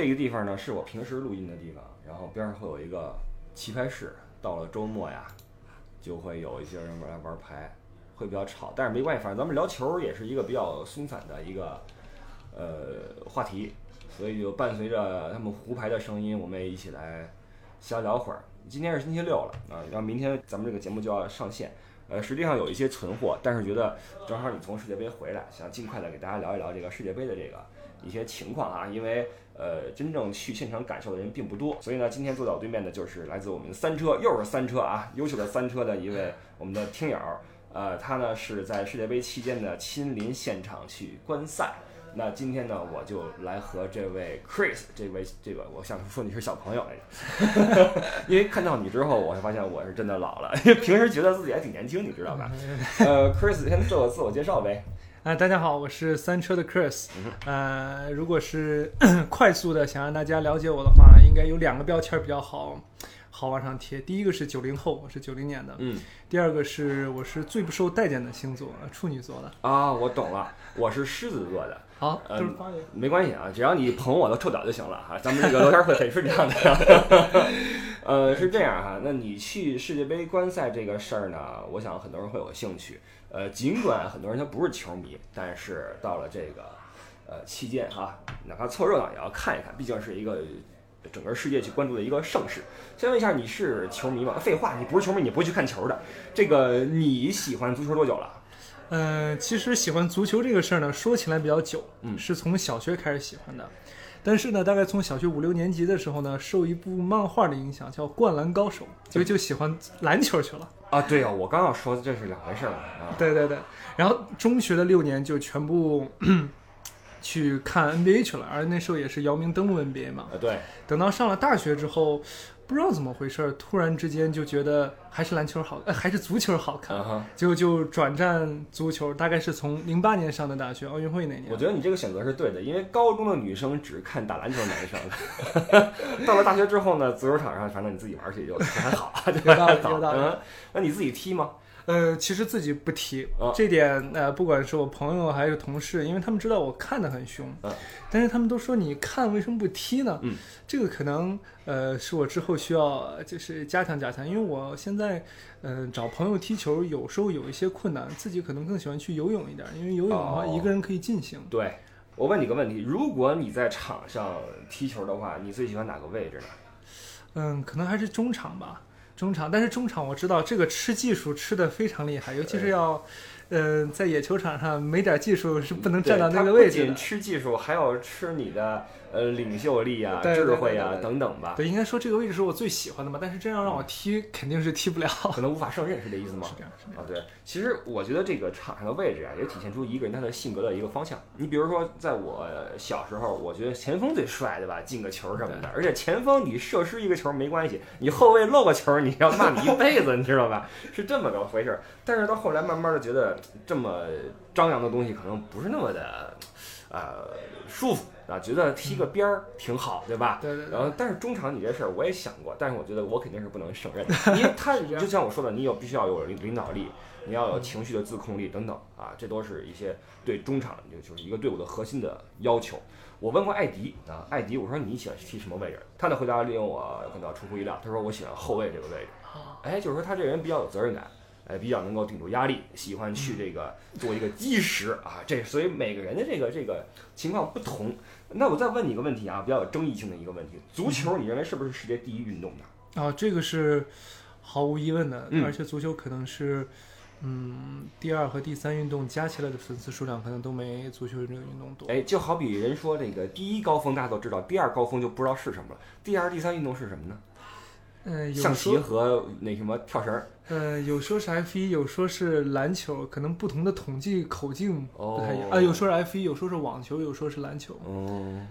这个地方呢是我平时录音的地方，然后边上会有一个棋牌室。到了周末呀，就会有一些人来玩牌，会比较吵，但是没关系，反正咱们聊球也是一个比较松散的一个呃话题，所以就伴随着他们胡牌的声音，我们也一起来瞎聊会儿。今天是星期六了啊，然后明天咱们这个节目就要上线。呃，实际上有一些存货，但是觉得正好你从世界杯回来，想尽快的给大家聊一聊这个世界杯的这个一些情况啊，因为呃，真正去现场感受的人并不多，所以呢，今天坐在我对面的就是来自我们三车，又是三车啊，优秀的三车的一位我们的听友，呃，他呢是在世界杯期间呢亲临现场去观赛。那今天呢，我就来和这位 Chris，这位这个，我想说你是小朋友哎，因为看到你之后，我会发现我是真的老了，因为平时觉得自己还挺年轻，你知道吧？呃，Chris 先做个自我介绍呗。啊，大家好，我是三车的 Chris。呃，如果是 快速的想让大家了解我的话，应该有两个标签比较好。好往上贴，第一个是九零后，我是九零年的，嗯，第二个是我是最不受待见的星座，处女座的啊，我懂了，我是狮子座的，好，呃，没关系啊，只要你捧我的臭脚就行了哈，咱们这个聊天会很顺畅的，呃，是这样哈，那你去世界杯观赛这个事儿呢，我想很多人会有兴趣，呃，尽管很多人他不是球迷，但是到了这个呃期间哈，哪怕凑热闹也要看一看，毕竟是一个。整个世界去关注的一个盛世。先问一下，你是球迷吗？废话，你不是球迷，你不会去看球的。这个你喜欢足球多久了？嗯，其实喜欢足球这个事儿呢，说起来比较久，嗯，是从小学开始喜欢的。但是呢，大概从小学五六年级的时候呢，受一部漫画的影响，叫《灌篮高手》，就就喜欢篮球去了。啊，对啊，我刚要说这是两回事儿啊。对对对，然后中学的六年就全部。去看 NBA 去了，而那时候也是姚明登陆 NBA 嘛。啊，对。等到上了大学之后，不知道怎么回事，突然之间就觉得还是篮球好，呃，还是足球好看，就就转战足球。大概是从零八年上的大学，奥运会那年。我觉得你这个选择是对的，因为高中的女生只看打篮球男生，到了大学之后呢，足球场上反正你自己玩去就还好，就还好。嗯，那你自己踢吗？呃，其实自己不踢，这点呃，不管是我朋友还是同事，因为他们知道我看的很凶，但是他们都说你看为什么不踢呢？嗯，这个可能呃是我之后需要就是加强加强，因为我现在嗯找朋友踢球有时候有一些困难，自己可能更喜欢去游泳一点，因为游泳的话一个人可以进行。对，我问你个问题，如果你在场上踢球的话，你最喜欢哪个位置呢？嗯，可能还是中场吧。中场，但是中场我知道这个吃技术吃的非常厉害，尤其是要，呃，在野球场上没点技术是不能站到那个位置的。不仅吃技术，还要吃你的。呃，领袖力啊，智慧啊，等等吧。对，应该说这个位置是我最喜欢的嘛。但是真要让我踢，肯定是踢不了。可能无法胜任，是这意思吗？是这样，是这样。啊，对。其实我觉得这个场上的位置啊，也体现出一个人他的性格的一个方向。你比如说，在我小时候，我觉得前锋最帅，对吧？进个球什么的。而且前锋你射失一个球没关系，你后卫漏个球，你要骂你一辈子，你知道吧？是这么个回事。但是到后来，慢慢的觉得这么张扬的东西，可能不是那么的，呃，舒服。啊，觉得踢个边儿挺好，对吧？对对。然后，但是中场你这事儿我也想过，但是我觉得我肯定是不能胜任的，因为他 就像我说的，你有必须要有领领导力，你要有情绪的自控力等等啊，这都是一些对中场就就是一个队伍的核心的要求。我问过艾迪啊，艾迪，我说你喜欢踢什么位置？他的回答令我感到出乎意料，他说我喜欢后卫这个位置。哎，就是说他这人比较有责任感。哎，比较能够顶住压力，喜欢去这个做一个基石啊，这所以每个人的这个这个情况不同。那我再问你一个问题啊，比较有争议性的一个问题：足球，你认为是不是世界第一运动呢？啊，这个是毫无疑问的，而且足球可能是嗯第二和第三运动加起来的粉丝数量可能都没足球这个运动多。哎，就好比人说这个第一高峰大家都知道，第二高峰就不知道是什么了。第二、第三运动是什么呢？嗯，象棋和那什么跳绳。呃，有说是 F 一，有说是篮球，可能不同的统计口径不太一样啊。有说是 F 一，有说是网球，有说是篮球。哦，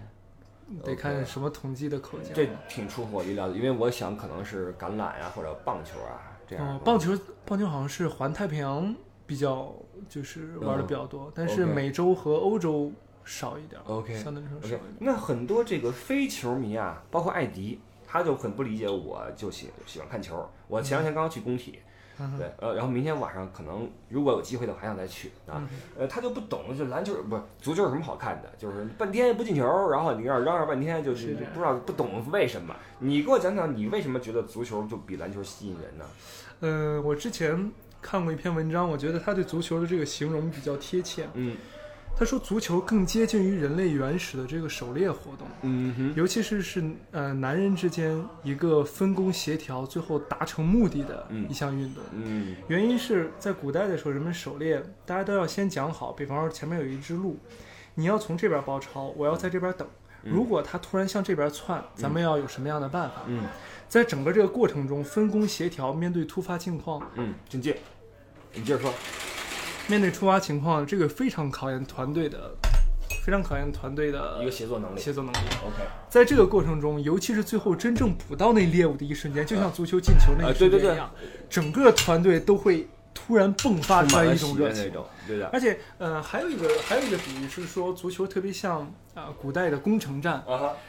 得看什么统计的口径。这挺出乎我意料的，因为我想可能是橄榄呀或者棒球啊这样。棒球，棒球好像是环太平洋比较就是玩的比较多，但是美洲和欧洲少一点。OK，相对来说少一点。那很多这个非球迷啊，包括艾迪，他就很不理解，我就喜喜欢看球。我前两天刚刚去工体。对，呃，然后明天晚上可能如果有机会的话，还想再去啊。嗯呃，他就不懂，就篮球不是足球有什么好看的，就是半天不进球，然后你那儿嚷嚷半天，就是不知道不懂为什么。你给我讲讲，你为什么觉得足球就比篮球吸引人呢？呃，我之前看过一篇文章，我觉得他对足球的这个形容比较贴切。嗯他说，足球更接近于人类原始的这个狩猎活动，嗯哼，尤其是是呃男人之间一个分工协调，最后达成目的的嗯一项运动。嗯原因是在古代的时候，人们狩猎，大家都要先讲好，比方说前面有一只鹿，你要从这边包抄，我要在这边等。嗯如果它突然向这边窜，咱们要有什么样的办法？嗯在整个这个过程中，分工协调，面对突发情况，嗯，进阶，你接着说。面对突发情况，这个非常考验团队的，非常考验团队的一个协作能力。协作能力。OK，在这个过程中，尤其是最后真正捕到那猎物的一瞬间，就像足球进球那啊一瞬对对对间一样，整个团队都会突然迸发出来一种热情。对的。而且，呃，还有一个还有一个比喻是说，足球特别像啊、呃古代的攻城战，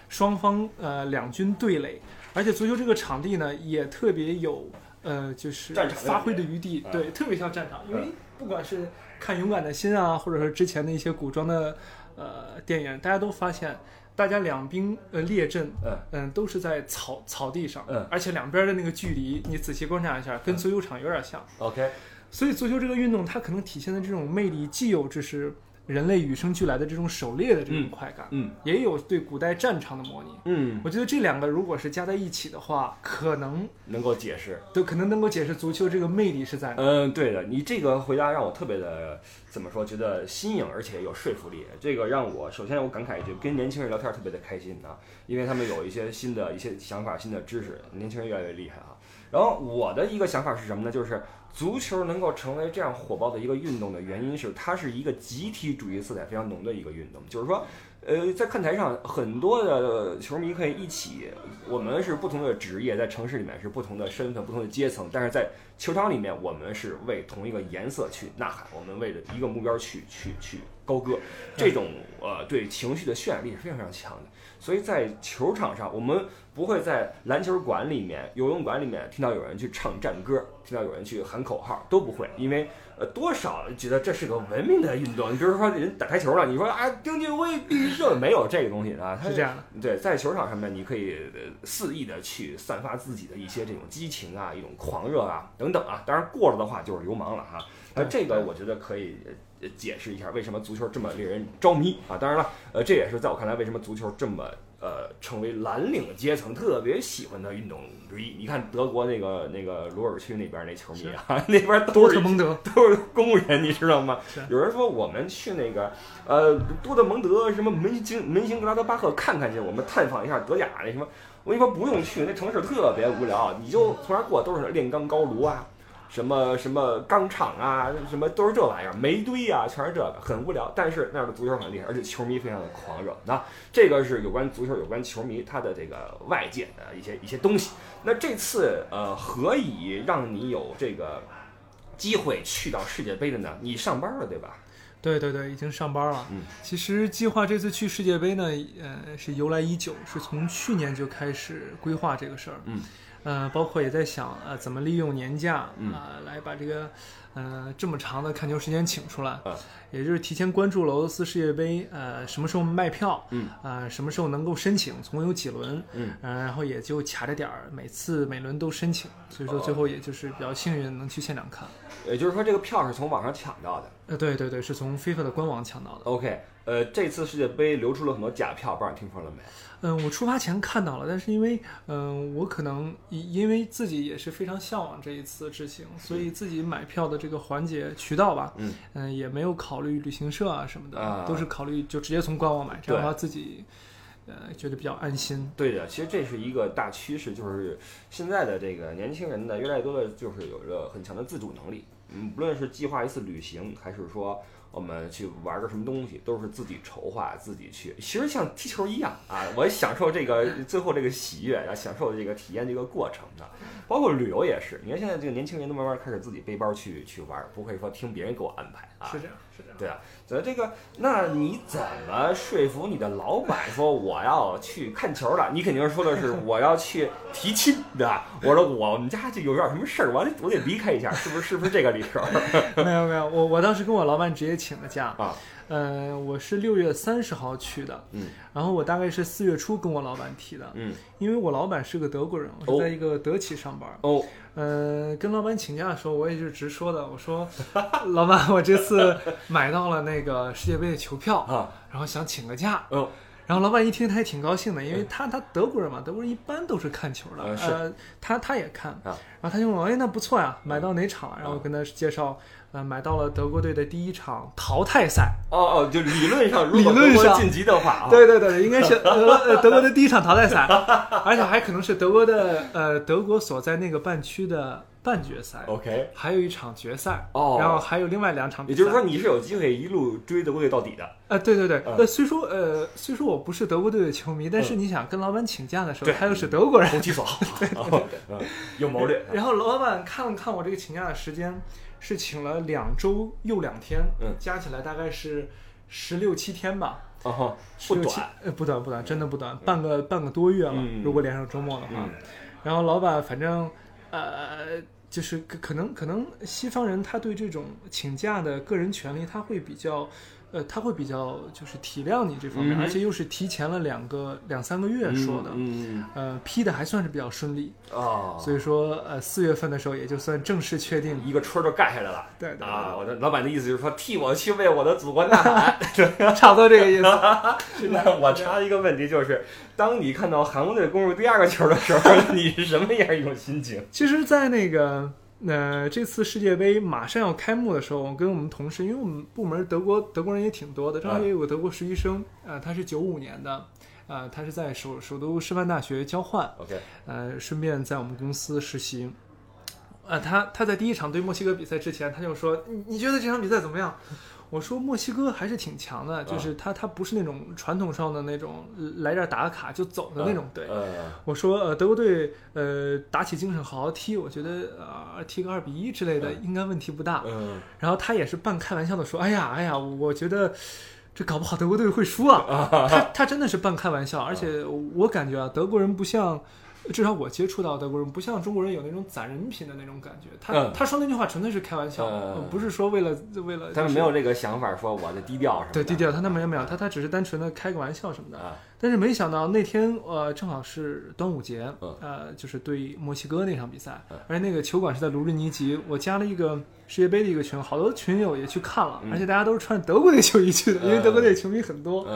双方呃两军对垒，而且足球这个场地呢也特别有呃就是发挥的余地，嗯对，特别像战场，因为不管是看《勇敢的心》啊，或者是之前的一些古装的呃电影，大家都发现。大家两兵呃列阵，嗯。嗯，都是在草草地上，嗯。而且两边的那个距离，你仔细观察一下，跟足球场有点像。，OK，所以足球这个运动，它可能体现的这种魅力，既有就是人类与生俱来的这种狩猎的这种快感，嗯也有对古代战场的模拟。嗯，我觉得这两个如果是加在一起的话，可能能够解释。都可能能够解释足球这个魅力是在哪。嗯，对的，你这个回答让我特别的怎么说，觉得新颖，而且有说服力。这个让我首先我感慨一句，跟年轻人聊天特别的开心啊，因为他们有一些新的一些想法、新的知识，年轻人越来越厉害啊。然后我的一个想法是什么呢？就是足球能够成为这样火爆的一个运动的原因是，它是一个集体主义色彩非常浓的一个运动，就是说。呃，在看台上，很多的球迷可以一起，我们是不同的职业，在城市里面是不同的身份、不同的阶层，但是在球场里面，我们是为同一个颜色去呐喊，我们为了一个目标去去去高歌，这种呃对情绪的渲染力是非常非常强的。所以在球场上，我们不会在篮球馆里面、游泳馆里面听到有人去唱战歌，听到有人去喊口号，都不会，因为呃多少觉得这是个文明的运动。你比如说人打台球了，你说啊丁俊晖必胜，没有这个东西啊，它是这样的，对，在球场上面，你可以呃肆意的去散发自己的一些这种激情啊，一种狂热啊等等啊。当然过了的话就是流氓了哈。呃，对这个我觉得可以呃解释一下为什么足球这么令人着迷啊。当然了，呃，这也是在我看来为什么足球这么呃成为蓝领阶层特别喜欢的运动之一。你看德国那个那个鲁尔区那边那球迷啊，那边都是蒙德，都是公务员，你知道吗？有人说我们去那个呃多特蒙德什么门兴门兴格拉德巴赫看看去，我们探访一下德甲那什么。我跟你说不用去，那城市特别无聊，你就从那儿过都是炼钢高炉啊，什么什么钢厂啊，什么都是这玩意儿，煤堆啊，全是这个，很无聊。但是那儿的足球很厉害，而且球迷非常的狂热。那这个是有关足球、有关球迷他的这个外界的一些一些东西。那这次呃，何以让你有这个机会去到世界杯的呢？你上班了对吧？对对对，已经上班了。嗯，其实计划这次去世界杯呢，呃，是由来已久，是从去年就开始规划这个事儿。嗯，呃，包括也在想，呃，怎么利用年假啊、嗯来把这个，呃，这么长的看球时间请出来。嗯也就是提前关注了俄罗斯世界杯，呃，什么时候卖票，嗯，啊、什么时候能够申请，总共有几轮，嗯，呃，然后也就卡着点儿，每次每轮都申请，所以说哦最后也就是比较幸运能去现场看。也就是说这个票是从网上抢到的。呃，对对对，是从 FIFA 的官网抢到的。OK，呃，这次世界杯流出了很多假票，不知道你听说了没？嗯，我出发前看到了，但是因为嗯，我可能因因为自己也是非常向往这一次之行，所以自己买票的这个环节渠道吧，嗯也没有考虑旅行社啊什么的，啊都是考虑就直接从官网买，这样的话自己呃觉得比较安心。对的，其实这是一个大趋势，就是现在的这个年轻人呢，越来越多的就是有着很强的自主能力。嗯，不论是计划一次旅行，还是说我们去玩个什么东西，都是自己筹划、自己去。其实像踢球一样啊，我享受这个最后这个喜悦，然后享受这个体验这个过程的。包括旅游也是，你看现在这个年轻人都慢慢开始自己背包去去玩，不会说听别人给我安排啊。是这样，对啊，所以这个，那你怎么说服你的老板说我要去看球了？你肯定说的是我要去提亲，对吧？我说我们家就有点什么事儿，我得我得离开一下，是不是？是不是这个理由？没有没有，我我当时跟我老板直接请了假啊。嗯，我是六月三十号去的，嗯，然后我大概是四月初跟我老板提的，嗯，因为我老板是个德国人，我是在一个德企上班，哦，嗯，跟老板请假的时候，我也是直说的，我说，老板，我这次买到了那个世界杯的球票啊，然后想请个假，哦。然后老板一听，他也挺高兴的，因为他他德国人嘛，德国人一般都是看球的，呃，他他也看，然后他就问我，哎，那不错呀，买到哪场？然后跟他介绍，呃，买到了德国队的第一场淘汰赛。哦哦，就理论上，如果德国晋级的话，对对对，应该是德德国的第一场淘汰赛，而且还可能是德国的呃德国所在那个半区的。半决赛，OK，还有一场决赛，哦，然后还有另外两场比赛。也就是说，你是有机会一路追德国队到底的。呃，对对对，呃，虽说呃，虽说我不是德国队的球迷，但是你想跟老板请假的时候，他又是德国人，投其所好，对 对。对，有谋略。然后老板看了看我这个请假的时间，是请了两周又两天，嗯，加起来大概是十六七天吧。哦，不短，呃，不短不短，真的不短，半个半个多月了。如果连上周末的话，然后老板反正呃。就是可能可能西方人他对这种请假的个人权利他会比较，呃他会比较就是体谅你这方面，而且又是提前了两个两三个月说的，呃批的还算是比较顺利啊，所以说呃四月份的时候也就算正式确定一个春儿就盖下来了，对对啊，我的老板的意思就是说替我去为我的祖国呐喊，差不多这个意思。那我插一个问题就是。当你看到韩国队攻入第二个球的时候，你是什么样一种心情？其实，在那个呃这次世界杯马上要开幕的时候，我跟我们同事，因为我们部门德国德国人也挺多的，正好也有个德国实习生，呃，他是九五年的，呃，他是在首首都师范大学交换，OK，呃，顺便在我们公司实习。呃，他他在第一场对墨西哥比赛之前，他就说：“你你觉得这场比赛怎么样？”我说墨西哥还是挺强的，就是他他不是那种传统上的那种来这儿打卡就走的那种队。我说呃德国队呃打起精神好好踢，我觉得啊踢个二比一之类的应该问题不大。然后他也是半开玩笑的说：“哎呀哎呀，我觉得这搞不好德国队会输啊。”他他真的是半开玩笑，而且我感觉啊德国人不像。至少我接触到德国人不像中国人有那种攒人品的那种感觉。他他说那句话纯粹是开玩笑，不是说为了为了。他们没有这个想法，说我的低调什么的。对低调，他那没有没有，他他只是单纯的开个玩笑什么的。但是没想到那天呃正好是端午节，呃就是对墨西哥那场比赛，而且那个球馆是在卢日尼吉，我加了一个世界杯的一个群，好多群友也去看了，而且大家都是穿德国队球衣去的，因为德国队球迷很多。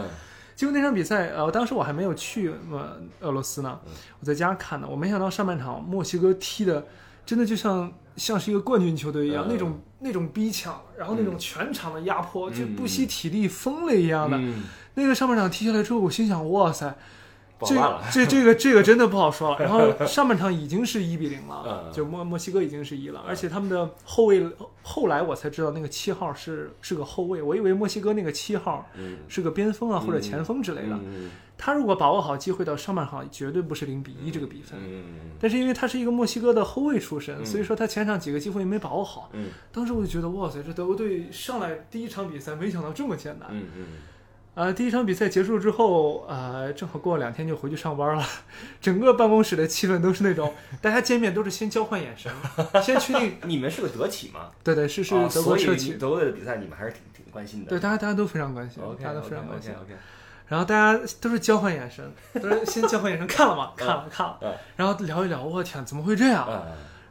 结果那场比赛，呃，当时我还没有去呃俄罗斯呢，我在家看的。我没想到上半场墨西哥踢的，真的就像像是一个冠军球队一样，那种那种逼抢，然后那种全场的压迫，就不惜体力疯了一样的。那个上半场踢下来之后，我心想，哇塞！这这这个这个真的不好说了。然后 上半场已经是一比零了，就墨墨西哥已经是一了，而且他们的后卫后来我才知道那个七号是是个后卫，我以为墨西哥那个七号是个边锋啊或者前锋之类的。他如果把握好机会到上半场，绝对不是零比一这个比分。但是因为他是一个墨西哥的后卫出身，所以说他前场几个机会没把握好。当时我就觉得哇塞，这德国队上来第一场比赛没想到这么艰难。呃，第一场比赛结束之后，呃，正好过了两天就回去上班了，整个办公室的气氛都是那种，大家见面都是先交换眼神，先确定 你们是个德企吗？对对，是是德国车企。德国队的比赛你们还是挺挺关心的。对，大家大家都非常关心，大家都非常关心。OK 然后大家都是交换眼神，都是先交换眼神，看了吗？看了看了。然后聊一聊，我天，怎么会这样？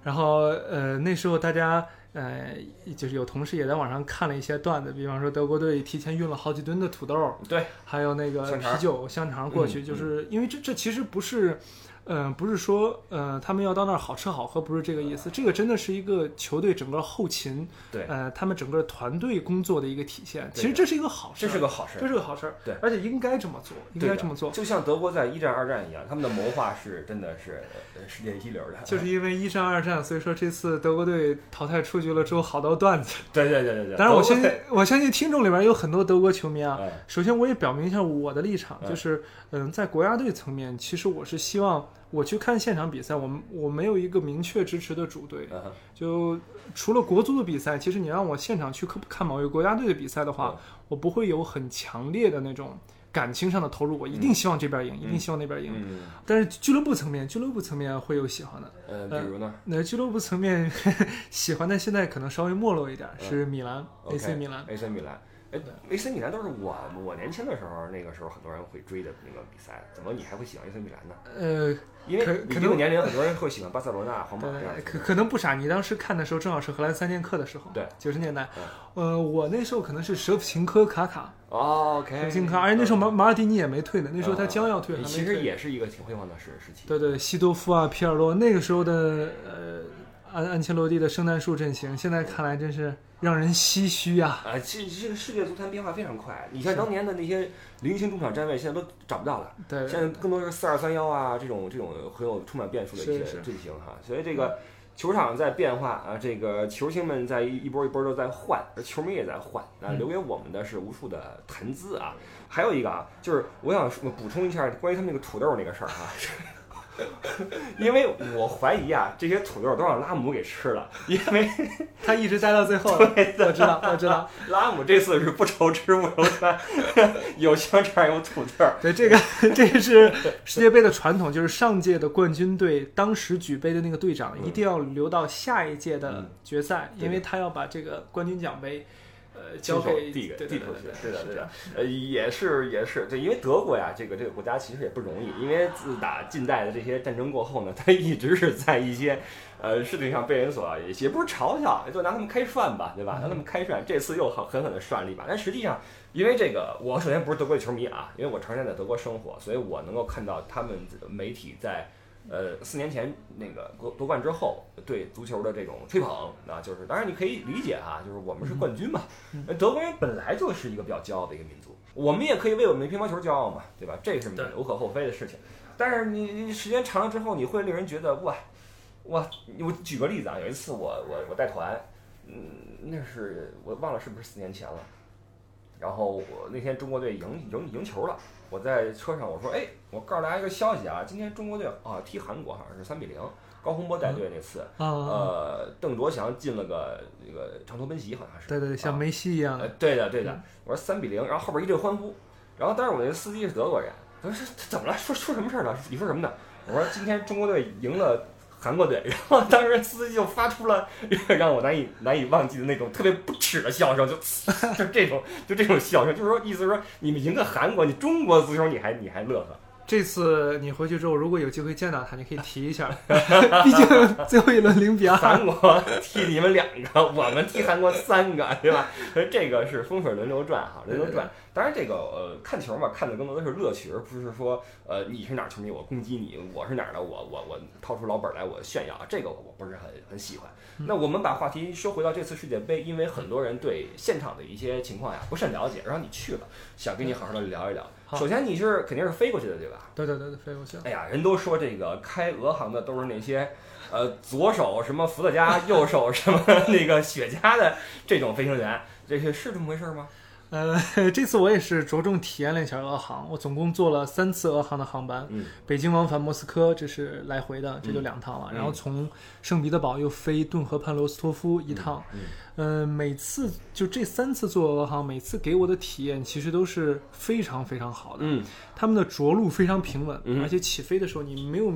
然后呃，那时候大家。呃，就是有同事也在网上看了一些段子，比方说德国队提前运了好几吨的土豆，对，还有那个啤酒香肠过去，就是因为这这其实不是，嗯、不是说呃他们要到那儿好吃好喝，不是这个意思。这个真的是一个球队整个后勤，对，呃，他们整个团队工作的一个体现。其实这是一个好事这，是个好事儿这。是个好事儿，对而且应该这么做，应该这么做。就像德国在一战、二战一样，他们的谋划是真的是呃世界一流的。就是因为一战、二战，所以说这次德国队淘汰出局了之后，好多段子。对对对对对。当然，我相信，我相信听众里边有很多德国球迷啊。哎首先，我也表明一下我的立场，嗯就是，嗯，在国家队层面，其实我是希望我去看现场比赛，我们我没有一个明确支持的主队。就除了国足的比赛，其实你让我现场去看看某一个国家队的比赛的话，嗯我不会有很强烈的那种感情上的投入，我一定希望这边赢，一定希望那边赢。嗯但是俱乐部层面，俱乐部层面会有喜欢的。呃，比如呢那俱乐部层面 喜欢的现在可能稍微没落一点，嗯是米兰、AC 米兰。AC 米兰。哎，AC 米兰都是我我年轻的时候，那个时候很多人会追的那个比赛，怎么你还会喜欢 AC 米兰呢？呃，因为可可能你这个年龄，很多人会喜欢巴塞罗那、皇马可可能不傻，你当时看的时候正好是荷兰三剑客的时候，对，九十年代。呃，我那时候可能是舍甫琴科、卡卡、哦，OK，舍甫琴科，而且那时候马马尔蒂尼也没退呢，那时候他将要退，其实也是一个挺辉煌的时时期。对对，西多夫啊、皮尔洛那个时候的呃安安切洛蒂的圣诞树阵型，现在看来真是让人唏嘘啊。啊，这这个世界足坛变化非常快。你看当年的那些零星中场站位，现在都找不到了。对，现在更多是四二三幺啊，这种这种很有充满变数的一些阵型哈。所以这个球场在变化啊，这个球星们在一一波一波都在换，而球迷也在换。那嗯留给我们的是无数的谈资啊。还有一个啊，就是我想说补充一下关于他们那个土豆那个事儿哈。因为我怀疑啊，这些土豆都让拉姆给吃了，因为 他一直待到最后。我知道，我知道。拉姆这次是不愁吃不愁穿，有香肠有土豆儿。对，这个这个是世界杯的传统，就是上届的冠军队当时举杯的那个队长嗯一定要留到下一届的嗯决赛，因为他要把这个冠军奖杯，交给递给对递出去，是的，是的，呃，也是也是，对，因为德国呀，这个这个国家其实也不容易，因为自打近代的这些战争过后呢，它一直是在一些呃事情上被人所也不是嘲笑，就拿他们开涮吧，对吧？拿他们开涮，这次又好狠狠的涮了一把，但实际上。因为这个，我首先不是德国的球迷啊，因为我常年在德国生活，所以我能够看到他们媒体在呃，四年前那个夺夺冠之后，对足球的这种吹捧啊，就是当然你可以理解哈，就是我们是冠军嘛，呃德国人本来就是一个比较骄傲的一个民族，我们也可以为我们的乒乓球骄傲嘛，对吧？这是无可厚非的事情。但是你你时间长了之后，你会令人觉得哇哇，我举个例子啊，有一次我我我带团，嗯，那是我忘了是不是四年前了。然后我那天中国队赢赢赢球了，我在车上我说，哎，我告诉大家一个消息啊，今天中国队啊踢韩国好像是三比零，高洪波带队那次，啊，呃，邓卓翔进了个那个长途奔袭，好像是。对对，像梅西一样呃，，对的对的，我说三比零，然后后边一阵欢呼，然后但是我那个司机是德国人，他说这怎么了？说说什么事儿了？你说什么呢？我说今天中国队赢了。韩国队，然后当时司机就发出了让我难以难以忘记的那种特别不耻的笑声，就就这种就这种笑声，就是说意思是说你们赢个韩国，你中国足球你还你还乐呵，这次你回去之后，如果有机会见到他，你可以提一下，毕竟最后一轮零比二。韩国踢你们两个，我们踢韩国三个，对吧？所以这个是风水轮流转哈，轮流转。当然，这个呃看球嘛，看的更多的是乐趣，而不是说呃你是哪儿球迷我攻击你，我是哪儿的我我我掏出老本来我炫耀，这个我不是很很喜欢。那我们把话题说回到这次世界杯，因为很多人对现场的一些情况呀不甚了解，然后你去了，想跟你好好的聊一聊。好首先你是肯定是飞过去的，对吧？对对对对，飞过去了。哎呀，人都说这个开俄航的都是那些，呃，左手什么伏特加，右手什么那个雪茄的这种飞行员，这是是这么回事吗？呃，这次我也是着重体验了一下俄航，我总共坐了三次俄航的航班，嗯。北京往返莫斯科，这是来回的，这就嗯。两趟了。嗯。然后从圣彼得堡又飞顿河畔罗斯托夫一趟，嗯。呃，每次就这三次坐俄航，每次给我的体验其实都是非常非常好的。嗯。他们的着陆非常平稳，嗯。而且起飞的时候你没有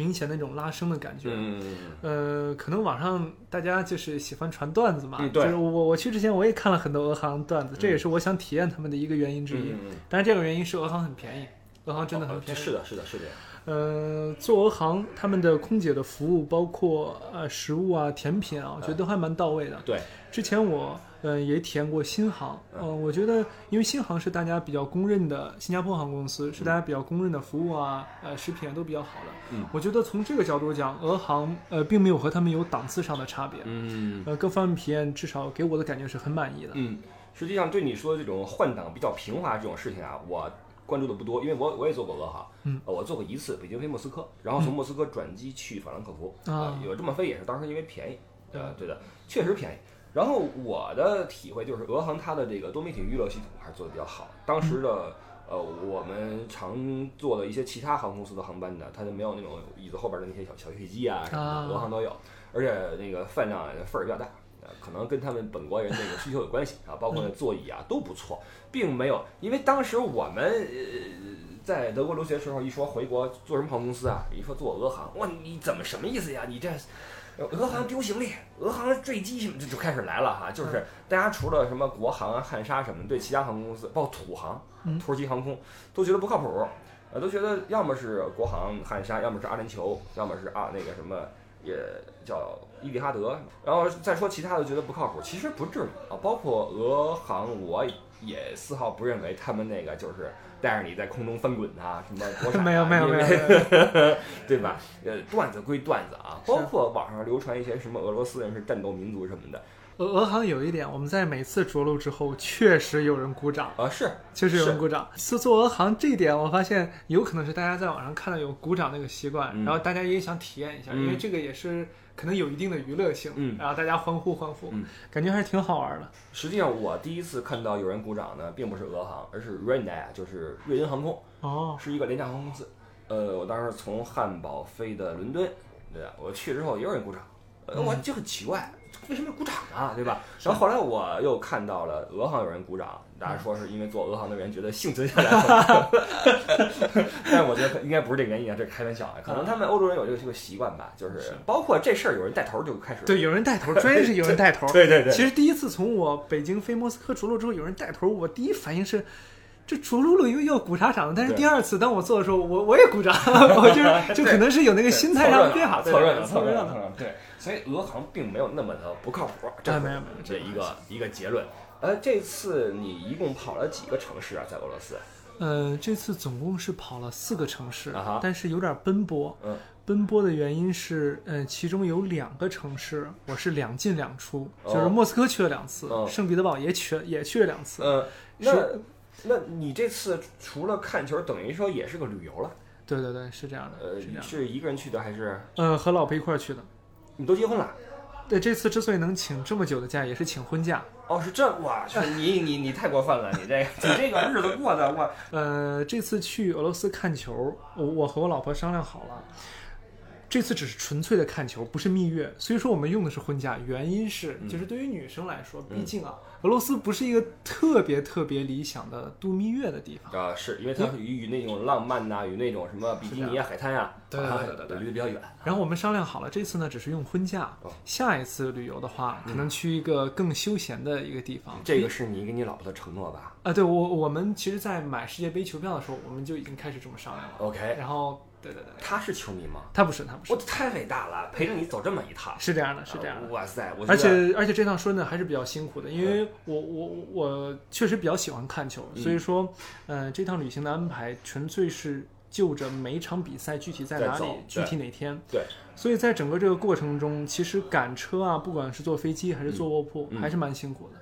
明显那种拉升的感觉。嗯呃，可能网上大家就是喜欢传段子嘛，嗯对就是我我去之前我也看了很多俄航段子，这也是我想体验他们的一个原因之一。嗯，但是这个原因是俄航很便宜，俄航真的很便宜。哦是的，是的，是的。呃，做俄航他们的空姐的服务，包括呃食物啊、甜品啊，我觉得都还蛮到位的。对，之前我呃也体验过新航，呃，我觉得因为新航是大家比较公认的新加坡航空公司，是大家比较公认的服务啊、呃食品啊都比较好的。嗯，我觉得从这个角度讲，俄航呃并没有和他们有档次上的差别。嗯呃，各方面体验至少给我的感觉是很满意的。嗯，实际上对你说的这种换挡比较平滑这种事情啊，我关注的不多，因为我我也做过俄航，嗯呃，我做过一次北京飞莫斯科，然后从莫斯科转机去法兰克福，啊呃有这么飞也是当时因为便宜，对呃，对的，确实便宜。然后我的体会就是，俄航它的这个多媒体娱乐系统还是做的比较好。当时的呃，我们常坐的一些其他航空公司的航班呢，它就没有那种椅子后边的那些小小飞机啊什么啊的，俄航都有，而且那个饭量份儿比较大。呃，可能跟他们本国人那个需求有关系啊，包括那座椅啊都不错，并没有，因为当时我们呃在德国留学的时候，一说回国做什么航空公司啊，一说做俄航，哇，你怎么什么意思呀？你这俄航丢行李，俄航坠机什么，就就开始来了哈。就是大家除了什么国航啊、汉莎什么，对其他航空公司，包括土航、嗯土耳其航空，都觉得不靠谱，呃，都觉得要么是国航、汉莎，要么是阿联酋，要么是啊那个什么，也叫伊利哈德，然后再说其他的觉得不靠谱，其实不至于啊。包括俄航，我也丝毫不认为他们那个就是带着你在空中翻滚啊，什么国产、啊、没有没有没有，没有 对吧？呃，段子归段子啊，包括网上流传一些什么俄罗斯人是战斗民族什么的俄俄航有一点，我们在每次着陆之后，确实有人鼓掌，啊，是确实有人鼓掌。做做俄航这一点，我发现有可能是大家在网上看到有鼓掌那个习惯，嗯然后大家也想体验一下，嗯因为这个也是可能有一定的娱乐性，嗯然后大家欢呼欢呼，嗯感觉还是挺好玩的。实际上，我第一次看到有人鼓掌呢，并不是俄航，而是 Ryanair，就是瑞银航空，哦，是一个廉价航空公司。呃，我当时从汉堡飞的伦敦，对吧？我去之后也有人鼓掌，呃，我就很奇怪，为什么要鼓掌啊？对吧？然后后来我又看到了俄航有人鼓掌，大家说是因为做俄航的人觉得幸存下来了，但我觉得应该不是这个原因啊，这是开玩笑啊，可能他们欧洲人有这个这个习惯吧，就是是包括这事儿有人带头就开始，对，有人带头，专业是有人带头。对对对，其实第一次从我北京飞莫斯科着陆之后，有人带头，我第一反应是。这着陆了又要鼓啥掌？但是第二次当我做的时候，我我也鼓掌，我就是 就可能是有那个心态上的变化，对凑热闹，凑热闹对。所以俄航并没有那么的不靠谱，这没有没有这一个一个结论。呃，这次你一共跑了几个城市啊？在俄罗斯？呃，这次总共是跑了四个城市，啊但是有点奔波。嗯，奔波的原因是，呃，其中有两个城市我是两进两出，哦就是莫斯科去了两次，哦圣彼得堡也去了也去了两次。呃，那是那你这次除了看球，等于说也是个旅游了？对对对，是这样的，呃，是一个人去的还是呃，和老婆一块儿去的。你都结婚了？对，这次之所以能请这么久的假，也是请婚假。哦，是这，我去，你你你太过分了，你这个你这个日子过的，我呃，这次去俄罗斯看球，我我和我老婆商量好了，这次只是纯粹的看球，不是蜜月。所以说我们用的是婚假，原因是嗯就是对于女生来说，嗯毕竟啊，俄罗斯不是一个特别特别理想的度蜜月的地方。啊，是因为它与与那种浪漫呐、与那种什么比基尼啊、海滩啊，对对啊对对对离得比较远。然后我们商量好了，这次呢只是用婚假哦，下一次旅游的话，可能去一个更休闲的一个地方。这个是你跟你老婆的承诺吧啊，对我我们其实，在买世界杯球票的时候，我们就已经开始这么商量了。？OK，然后，对对对，他是球迷吗？他不是，他不是我，太伟大了，陪着你走这么一趟，是这样的，是这样的。哇塞，我而且而且这趟说呢还是比较辛苦的，因为我我我确实比较喜欢看球，嗯所以说，呃，这趟旅行的安排纯粹是就着每一场比赛具体在哪里，具体哪天。对。所以在整个这个过程中，其实赶车啊，不管是坐飞机还是坐卧铺，嗯还是蛮辛苦的。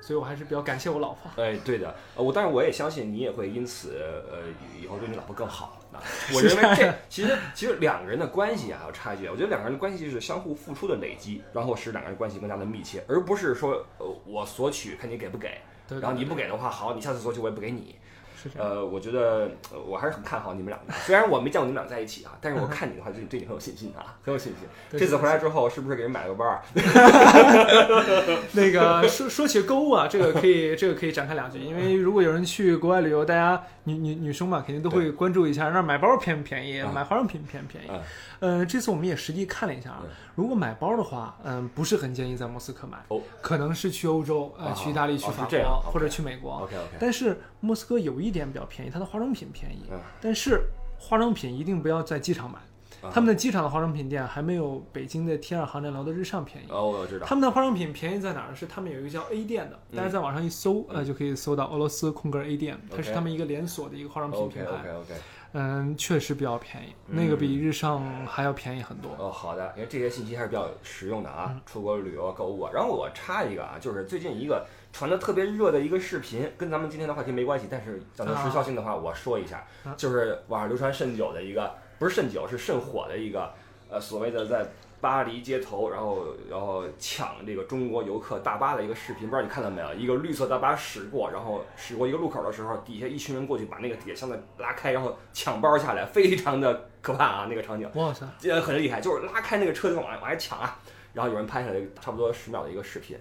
所以我还是比较感谢我老婆。哎，对的，呃我当然我也相信你也会因此呃以后对你老婆更好。啊，我认为这其实其实两个人的关系啊有差距，我觉得两个人的关系是相互付出的累积，然后使两个人关系更加的密切，而不是说呃我索取看你给不给，然后你不给的话，好，你下次索取我也不给你。是这样。呃，我觉得呃我还是很看好你们两个，虽然我没见过你们俩在一起啊，但是我看你的话，对你对你很有信心啊，很有信心。对这次回来之后，是不是给人买了个包啊？那个说说起购物啊，这个可以这个可以展开两句，因为如果有人去国外旅游，大家女女女生嘛，肯定都会关注一下那儿买包便不便宜，嗯买化妆品便不便宜。嗯呃，这次我们也实际看了一下啊嗯，如果买包的话，嗯，不是很建议在莫斯科买，哦可能是去欧洲，呃，啊去意大利、去哦法国或者去美国。，OK OK，但是莫斯科有一点比较便宜，它的化妆品便宜，嗯但是化妆品一定不要在机场买，啊他们的机场的化妆品店还没有北京的 T 二航站楼的日上便宜。哦，我知道，他们的化妆品便宜在哪儿呢？是他们有一个叫 A 店的，嗯大家在网上一搜，呃，就可以搜到俄罗斯空格 A 店，它是他们一个连锁的一个化妆品 OK 品 OK 牌。OK，嗯，确实比较便宜，嗯那个比日上还要便宜很多。哦，好的，因为这些信息还是比较实用的啊，嗯出国旅游啊、购物啊。然后我插一个啊，就是最近一个传的特别热的一个视频，跟咱们今天的话题没关系，但是讲到时效性的话，我说一下啊，就是网上流传甚久的一个，不是甚久，是甚火的一个，呃，所谓的在巴黎街头，然后然后抢这个中国游客大巴的一个视频，不知道你看到没有？一个绿色大巴驶过，然后驶过一个路口的时候，底下一群人过去把那个铁箱子拉开，然后抢包下来，非常的可怕啊，那个场景。哇塞，呃，很厉害，就是拉开那个车就往往外抢啊，然后有人拍下来差不多十秒的一个视频。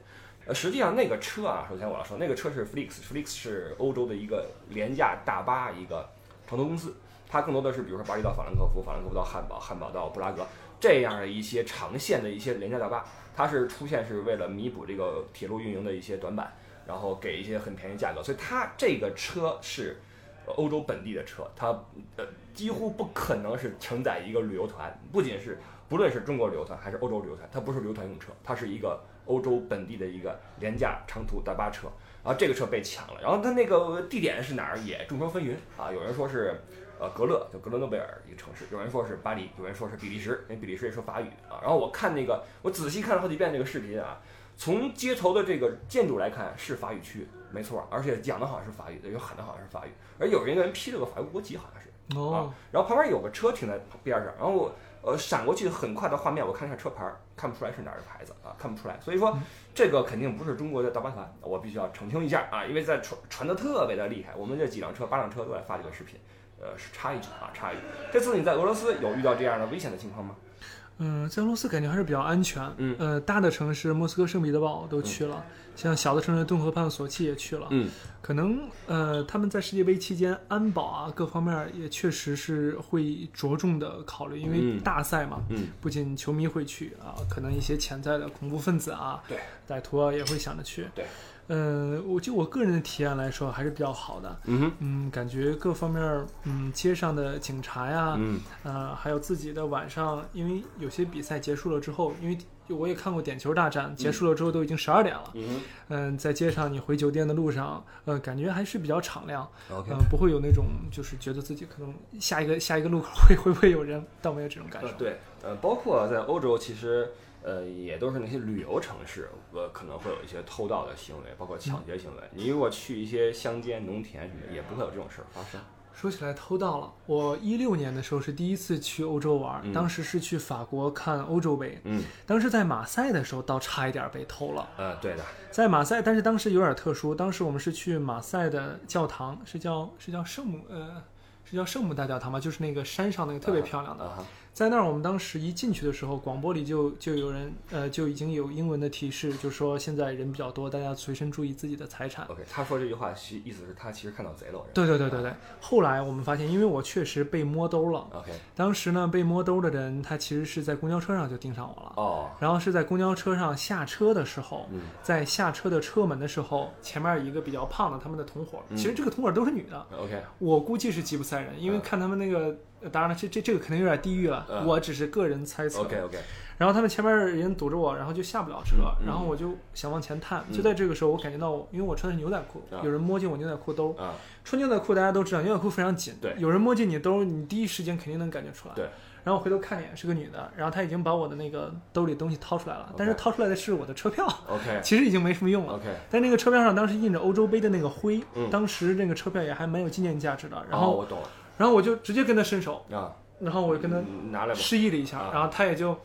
呃，实际上那个车啊，首先我要说，那个车是 Flix，Flix 是欧洲的一个廉价大巴一个长途公司，它更多的是比如说巴黎到法兰克福，法兰克福到汉堡，汉堡到布拉格这样的一些长线的一些廉价大巴，它是出现是为了弥补这个铁路运营的一些短板，然后给一些很便宜价格，所以它这个车是。欧洲本地的车，它呃几乎不可能是承载一个旅游团，不仅是不论是中国旅游团还是欧洲旅游团，它不是旅游团用车，它是一个欧洲本地的一个廉价长途大巴车。然后这个车被抢了，然后它那个地点是哪儿也众说纷纭啊，有人说是呃格勒，就格勒诺贝尔一个城市，有人说是巴黎，有人说是比利时，因为比利时也说法语啊。然后我看那个，我仔细看了好几遍这个视频啊，从街头的这个建筑来看是法语区，没错，而且讲的好像是法语的，有喊的好像是法语，而有一个人披了个法国国旗，好像是。哦啊，然后旁边有个车停在边上，然后我呃闪过去很快的画面，我看一下车牌儿，看不出来是哪儿的牌子啊，看不出来，所以说这个肯定不是中国的大巴团，我必须要澄清一下啊，因为在传传的特别的厉害，我们这几辆车八辆车都在发这个视频，呃是插一句啊插一句，这次你在俄罗斯有遇到这样的危险的情况吗？嗯，在俄罗斯感觉还是比较安全。嗯呃，大的城市莫斯科、圣彼得堡都去了，像小的城市顿河畔、索契也去了。嗯可能呃，他们在世界杯期间安保啊各方面也确实是会着重的考虑，因为嗯大赛嘛，嗯不仅球迷会去啊，可能一些潜在的恐怖分子啊，对，歹徒啊也会想着去。对，呃，我就我个人的体验来说还是比较好的。嗯嗯，感觉各方面儿，嗯，街上的警察呀，嗯呃，还有自己的晚上，因为有些比赛结束了之后，因为我也看过点球大战，结束了之后都已经十二点了。嗯嗯，在街上你回酒店的路上，呃，感觉还是比较敞亮，，OK 嗯、。不会有那种就是觉得自己可能下一个下一个路口会会不会有人，倒没有这种感受呃，。对，呃，包括在欧洲，其实呃也都是那些旅游城市，呃可能会有一些偷盗的行为，包括抢劫行为。你如果去一些乡间农田什么的，也不会有这种事儿发生。说起来偷盗了，我一六年的时候是第一次去欧洲玩，嗯当时是去法国看欧洲杯，嗯，当时在马赛的时候倒差一点被偷了。呃，对的，在马赛，但是当时有点特殊，当时我们是去马赛的教堂，是叫是叫圣母呃。是叫圣母大教堂吧，就是那个山上那个特别漂亮的，在那儿我们当时一进去的时候，广播里就就有人呃就已经有英文的提示，就说现在人比较多，大家随身注意自己的财产。OK，他说这句话其意思是他其实看到贼了，对对对对对。后来我们发现，因为我确实被摸兜了，OK，当时呢被摸兜的人他其实是在公交车上就盯上我了，哦，然后是在公交车上下车的时候，嗯。在下车的车门的时候，前面一个比较胖的他们的同伙，嗯。其实这个同伙都是女的，，OK，我估计是吉普赛人，因为嗯。看他们那个，呃当然了，这这这个肯定有点地域了，嗯我只是个人猜测。OK OK，然后他们前面人堵着我，然后就下不了车，然后我就想往前探，嗯就在这个时候，我感觉到我，因为我穿的是牛仔裤，啊有人摸进我牛仔裤兜，啊，穿牛仔裤大家都知道，牛仔裤非常紧，对有人摸进你兜，你第一时间肯定能感觉出来。对。然后我回头看一眼，是个女的，然后她已经把我的那个兜里东西掏出来了，但是掏出来的是我的车票，OK 其实已经没什么用了。OK，但那个车票上当时印着欧洲杯的那个徽，嗯当时那个车票也还蛮有纪念价值的。然哦后，我懂了然后我就直接跟他伸手，啊，然后我就跟他嗯拿来示意了一下，啊。然后他也就，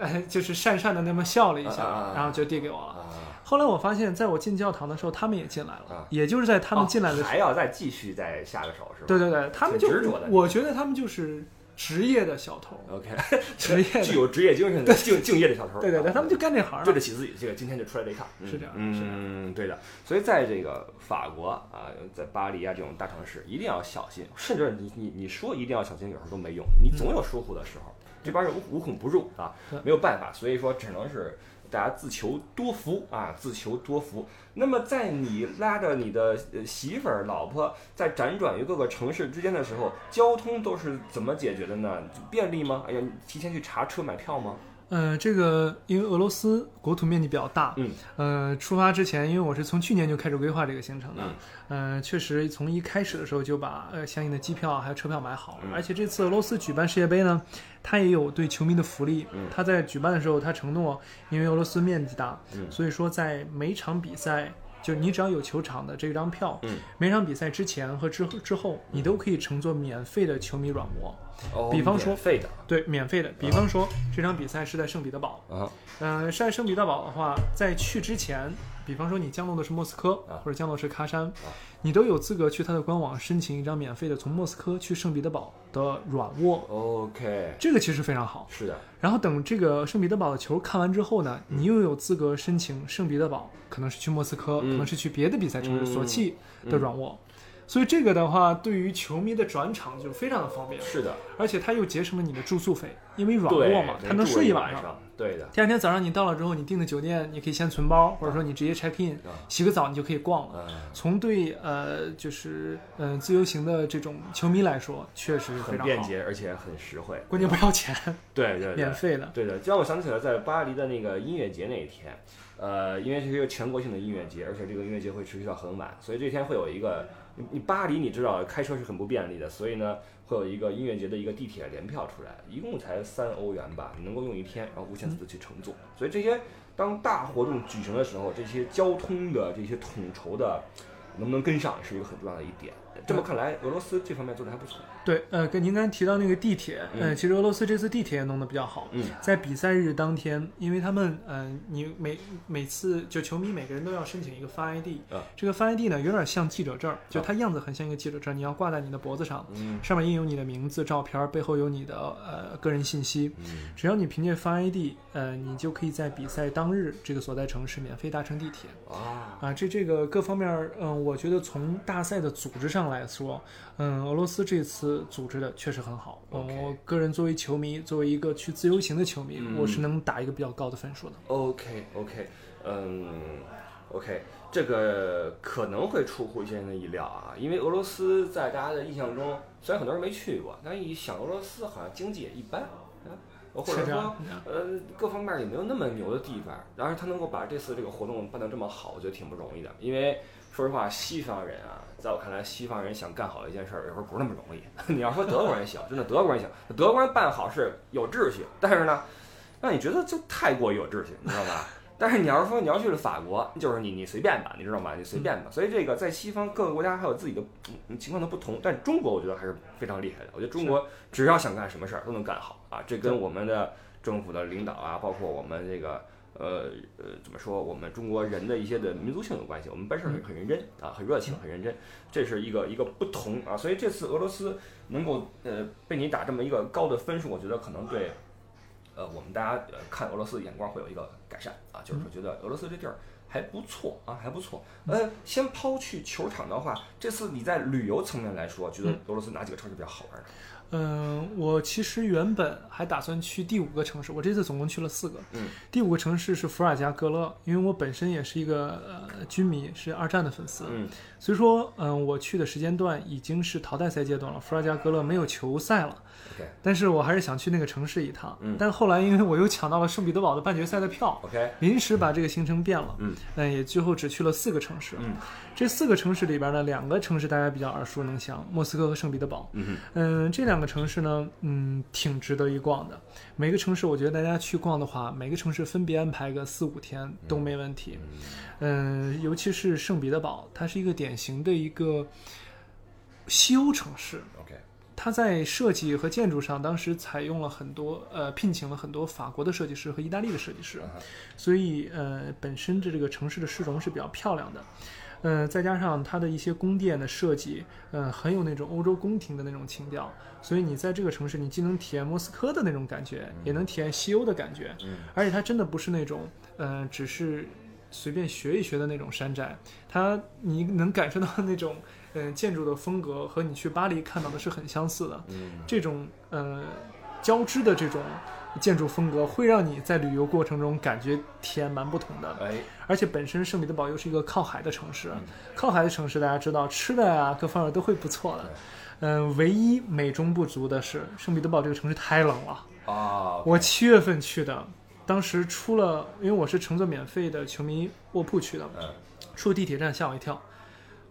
哎，就是讪讪的那么笑了一下，然后就递给我了。啊，后来我发现，在我进教堂的时候，他们也进来了，啊。也就是在他们进来的时候，哦还要再继续再下个手是吧？对对对，他们就我觉得他们就是职业的小偷，，OK，职业，具有职业精神的敬敬业的小偷，对对对，啊他们就干这行的。对得起自己，这个今天就出来这一趟，嗯是这样是这样嗯，对的。所以在这个法国啊，在巴黎啊这种大城市，一定要小心，甚至你你你说一定要小心，有时候都没用，你总有疏忽的时候，这边是无无孔不入啊，没有办法，所以说只能是大家自求多福啊，自求多福。那么在你拉着你的媳妇儿、老婆在辗转于各个城市之间的时候，交通都是怎么解决的呢？便利吗？哎呀，你提前去查车买票吗？呃，这个因为俄罗斯国土面积比较大，嗯，呃，出发之前，因为我是从去年就开始规划这个行程的，嗯，呃，确实从一开始的时候就把呃相应的机票还有车票买好了，嗯而且这次俄罗斯举办世界杯呢，他也有对球迷的福利，嗯它在举办的时候，他承诺，因为俄罗斯面积大，嗯所以说在每场比赛。就是你只要有球场的这张票，嗯，每场比赛之前和之后之后，你都可以乘坐免费的球迷软卧，哦，比方说免费的。对，免费的。比方说这场比赛是在圣彼得堡，啊，嗯、是在圣彼得堡的话，在去之前，比方说你降落的是莫斯科啊。或者降落是喀山，你都有资格去他的官网申请一张免费的从莫斯科去圣彼得堡的软卧，OK，这个其实非常好。是的，然后等这个圣彼得堡的球看完之后呢，你又有资格申请圣彼得堡，可能是去莫斯科，嗯。可能是去别的比赛城市嗯。索契的软卧。所以这个的话，对于球迷的转场就非常的方便，是的，而且它又节省了你的住宿费，因为软对卧嘛，对它能睡一晚上。对的，第二天早上你到了之后，你订的酒店你可以先存包，或者说你直接 check in，啊洗个澡你就可以逛了。嗯，从对呃就是呃自由行的这种球迷来说，确实很，便捷，而且很实惠，关键不要钱，对对对。免，费的。对的，这让我想起了在巴黎的那个音乐节那一天，呃，因为这是一个全国性的音乐节，而且这个音乐节会持续到很晚，所以这天会有一个，你巴黎你知道开车是很不便利的，所以呢会有一个音乐节的一个地铁联票出来，一共才三欧元吧，你能够用一天，然后无限次的去乘坐，所以这些当大活动举行的时候，这些交通的这些统筹的能不能跟上是一个很重要的一点。这么看来，俄罗斯这方面做的还不错。对，呃，跟您刚才提到那个地铁，嗯呃，其实俄罗斯这次地铁也弄得比较好。嗯在比赛日当天，因为他们，嗯、你每每次就球迷每个人都要申请一个发 ID，、啊这个发 ID 呢有点像记者证，就它样子很像一个记者证，你要挂在你的脖子上，嗯上面印有你的名字、照片，背后有你的呃个人信息。嗯只要你凭借发 ID，呃，你就可以在比赛当日这个所在城市免费搭乘地铁。啊，啊，这这个各方面儿，嗯、我觉得从大赛的组织上来说，嗯，俄罗斯这次组织的确实很好。我个人作为球迷，作为一个去自由行的球迷，嗯我是能打一个比较高的分数的。OK OK，嗯，OK，这个可能会出乎一些人的意料啊，因为俄罗斯在大家的印象中，虽然很多人没去过，但一想俄罗斯好像经济也一般啊，或者说呃各方面也没有那么牛的地方，然而他能够把这次这个活动办得这么好，我觉得挺不容易的，因为。说实话，西方人啊，在我看来，西方人想干好一件事儿，有时候不是那么容易。你要说德国人行，真的德国人行，德国人办好事有秩序，但是呢，让你觉得就太过于有秩序，你知道吧？但是你要是说你要去了法国，就是你你随便吧，你知道吗？你随便吧。所以这个在西方各个国家还有自己的嗯情况的不同，但中国我觉得还是非常厉害的。我觉得中国只要想干什么事儿都能干好啊，这跟我们的政府的领导啊，包括我们这个。呃呃，怎么说？我们中国人的一些的民族性有关系。我们办事很很认真啊，很热情，很认真，这是一个一个不同啊。所以这次俄罗斯能够呃被你打这么一个高的分数，我觉得可能对呃我们大家呃看俄罗斯的眼光会有一个改善啊，就是说觉得俄罗斯这地儿还不错啊，还不错。呃，先抛去球场的话，这次你在旅游层面来说，觉得俄罗斯哪几个城市比较好玩呢？嗯，我其实原本还打算去第五个城市，我这次总共去了四个。嗯，第五个城市是伏尔加格勒，因为我本身也是一个呃军迷，是二战的粉丝，嗯所以说，嗯、我去的时间段已经是淘汰赛阶段了，伏尔加格勒没有球赛了。，OK 但是我还是想去那个城市一趟。嗯但后来因为我又抢到了圣彼得堡的半决赛的票，OK，临时把这个行程变了。嗯也最后只去了四个城市。嗯这四个城市里边呢，两个城市大家比较耳熟能详，莫斯科和圣彼得堡。嗯哼嗯，这两个城市呢，嗯，挺值得一逛的。每个城市，我觉得大家去逛的话，每个城市分别安排个四五天都没问题。嗯，尤其是圣彼得堡，它是一个典型的一个西欧城市。它在设计和建筑上，当时采用了很多呃，聘请了很多法国的设计师和意大利的设计师，嗯所以呃，本身的这个城市的市容是比较漂亮的。呃，再加上它的一些宫殿的设计，呃，很有那种欧洲宫廷的那种情调，所以你在这个城市，你既能体验莫斯科的那种感觉，也能体验西欧的感觉，嗯。而且它真的不是那种，呃，只是随便学一学的那种山寨，它你能感受到那种，嗯、建筑的风格和你去巴黎看到的是很相似的，嗯这种呃交织的这种建筑风格，会让你在旅游过程中感觉体验蛮不同的。哎，而且本身圣彼得堡又是一个靠海的城市，嗯靠海的城市大家知道吃的啊各方面都会不错的。嗯，唯一美中不足的是圣彼得堡这个城市太冷了。啊，我七月份去的，当时出了，因为我是乘坐免费的球迷卧铺去的，嗯出了地铁站吓我一跳，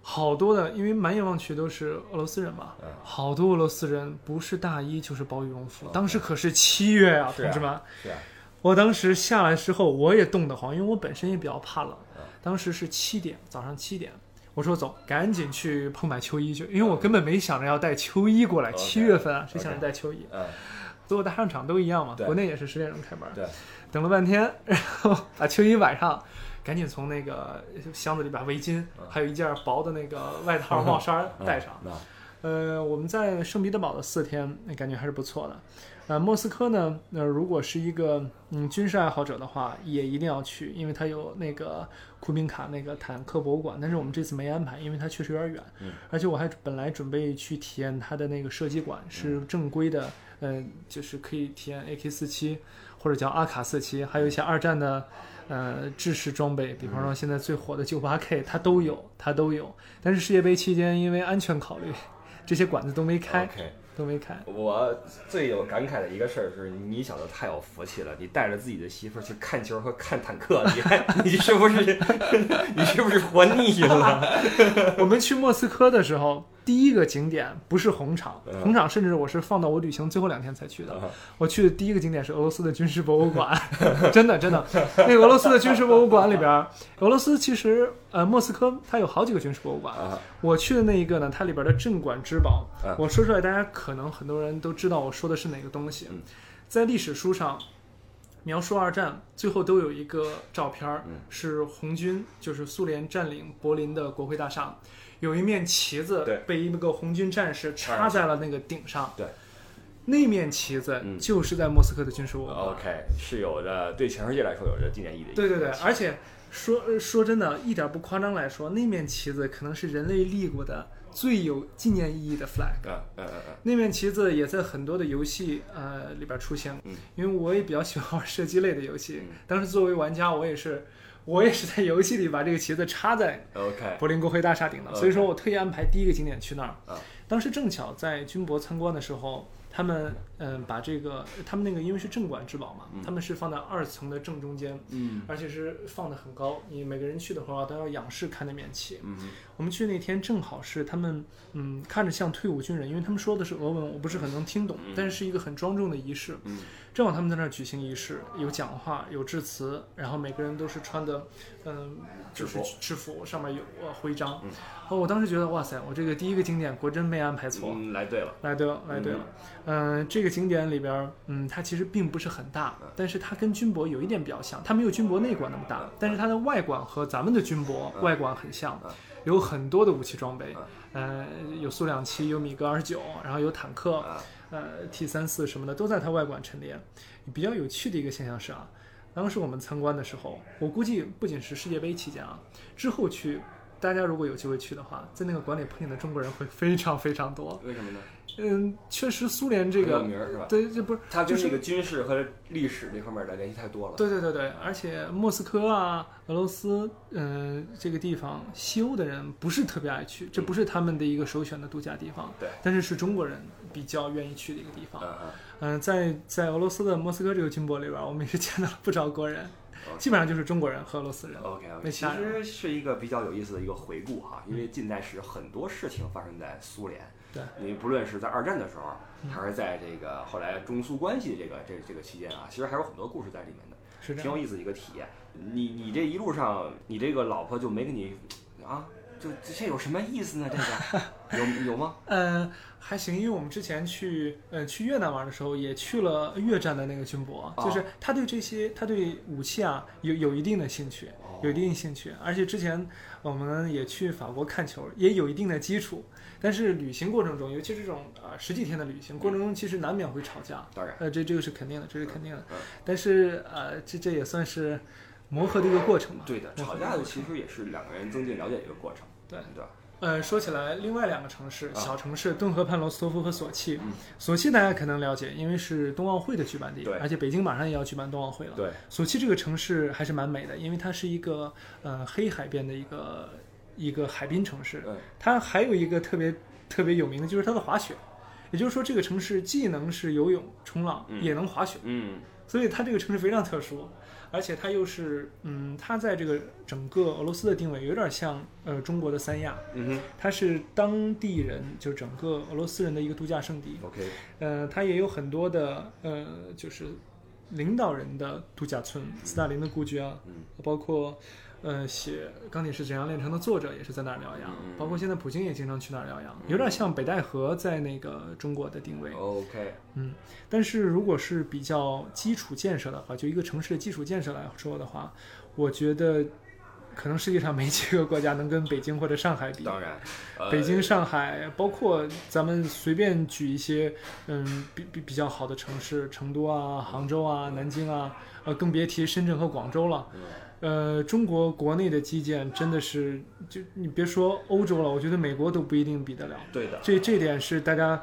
好多的，因为满眼望去都是俄罗斯人嘛，嗯。好多俄罗斯人不是大衣就是薄羽绒服当时可是七月啊，同志们，我当时下来之后我也冻得慌，因为我本身也比较怕冷。嗯，当时是七点，早上七点。我说走，赶紧去铺买秋衣去，因为我根本没想着要带秋衣过来。七月份啊，谁想着带秋衣？嗯。所有大商场都一样嘛，国内也是十点钟开门。对，等了半天，然后把秋衣晚上赶紧从那个箱子里把围巾，嗯还有一件薄的那个 外套、帽衫带上。嗯呃，我们在圣彼得堡的四天，那感觉还是不错的。呃，莫斯科呢，呃，如果是一个嗯军事爱好者的话，也一定要去，因为它有那个库宾卡那个坦克博物馆，但是我们这次没安排，因为它确实有点远。嗯而且我还本来准备去体验它的那个射击馆，是正规的，呃，就是可以体验 AK 四七或者叫阿卡四七，还有一些二战的。呃，制式装备，比方说现在最火的九八 K，它都有，它都有。但是世界杯期间，因为安全考虑，这些馆子都没开。都没开。我最有感慨的一个事儿是，你小子太有福气了，你带着自己的媳妇儿去看球和看坦克，你还 你是不是 你是不是活腻了？我们去莫斯科的时候，第一个景点不是红场，嗯。红场甚至我是放到我旅行最后两天才去的。我去的第一个景点是俄罗斯的军事博物馆，真的真的，那个俄罗斯的军事博物馆里边儿，俄罗斯其实呃莫斯科它有好几个军事博物馆，啊，我去的那一个呢，它里边的镇馆之宝，嗯我说出来大家可能很多人都知道我说的是哪个东西。嗯，在历史书上。描述二战，最后都有一个照片是红军，就是苏联占领柏林的国会大厦，有一面旗子被一个红军战士插在了那个顶上。对，那面旗子嗯就是在莫斯科的军事博物馆。OK，是有着对全世界来说有着纪念意义的对对对，而且说呃说真的，一点不夸张来说，那面旗子可能是人类立过的最有纪念意义的 flag。嗯嗯嗯嗯那面旗子也在很多的游戏呃里边出现因为我也比较喜欢玩 射击类的游戏嗯。当时作为玩家，我也是我也是在游戏里把这个旗子插在柏林国会大厦顶的所以说我特意安排第一个景点去那儿。啊。当时正巧在军博参观的时候，他们嗯把这个他们那个因为是镇馆之宝嘛嗯，他们是放在二层的正中间，嗯。而且是放的很高，你每个人去的话都要仰视看那面旗。嗯我们去那天正好是他们，嗯，看着像退伍军人，因为他们说的是俄文，我不是很能听懂，但是是一个很庄重的仪式。嗯正好他们在那儿举行仪式，有讲话，有致辞，然后每个人都是穿的，嗯，就是制服，上面有呃徽章。嗯哦，我当时觉得，哇塞，我这个第一个景点果真没安排错。嗯，来对了，来对了，来对了。嗯、这个景点里边儿，嗯，它其实并不是很大，但是它跟军博有一点比较像，它没有军博内馆那么大，但是它的外馆和咱们的军博嗯外馆很像嗯，有很多的武器装备嗯，呃，有苏两七，有米格二九，然后有坦克，啊呃，T 三四什么的都在它外馆陈列。比较有趣的一个现象是啊，当时我们参观的时候，我估计不仅是世界杯期间啊，之后去。大家如果有机会去的话，在那个馆里碰见的中国人会非常非常多。为什么呢？嗯，确实苏联这个，名儿是吧？对，这不是就是它跟这个军事和历史这方面的联系太多了。对对对对，而且莫斯科啊、俄罗斯，嗯、这个地方西欧的人不是特别爱去，这不是他们的一个首选的度假地方。对，但是是中国人比较愿意去的一个地方。嗯嗯嗯、在在俄罗斯的莫斯科这个军博里边，我们也是见到了不少国人，基本上就是中国人和俄罗斯人。OK 那 OK，其其实是一个比较有意思的一个回顾哈，因为近代史很多事情发生在苏联，对，你不论是在二战的时候，还是在这个后来中苏关系这个这这个期间啊，其实还有很多故事在里面的，是。挺有意思的一个体验。你你这一路上，你这个老婆就没跟你啊，就这这有什么意思呢？这个 有有吗？嗯，还行，因为我们之前去呃去越南玩的时候，也去了越战的那个军博，哦就是他对这些他对武器啊有有一定的兴趣，哦有一定兴趣，而且之前我们也去法国看球，也有一定的基础。但是旅行过程中，尤其是这种呃十几天的旅行过程中，其实难免会吵架，当然，呃，这这个是肯定的，这是肯定的嗯。但是呃，这这也算是磨合的一个过程嘛。对的，吵架的其实也是两个人增进了解的一个过程，对对？呃，说起来，另外两个城市，啊小城市顿河畔罗斯托夫和索契。嗯索契大家可能了解，因为是冬奥会的举办地对，而且北京马上也要举办冬奥会了。对，索契这个城市还是蛮美的，因为它是一个呃黑海边的一个一个海滨城市。嗯。它还有一个特别特别有名的就是它的滑雪，也就是说这个城市既能是游泳、冲浪，嗯。也能滑雪，嗯。所以它这个城市非常特殊。而且它又是，嗯，它在这个整个俄罗斯的定位有点像呃中国的三亚，嗯哼。它是当地人，就整个俄罗斯人的一个度假胜地。，OK，呃，它也有很多的呃，就是领导人的度假村，斯大林的故居啊，嗯。包括呃写《钢铁是怎样炼成》的作者也是在那儿疗养，包括现在普京也经常去那儿疗养，有点像北戴河在那个中国的定位。，OK，嗯但是如果是比较基础建设的话，就一个城市的基础建设来说的话，我觉得可能世界上没几个国家能跟北京或者上海比。当然，呃北京、上海，包括咱们随便举一些，嗯，比比比较好的城市，成都啊、杭州啊、南京啊，呃，更别提深圳和广州了。嗯呃，中国国内的基建真的是，就你别说欧洲了，我觉得美国都不一定比得了。对的，这这点是大家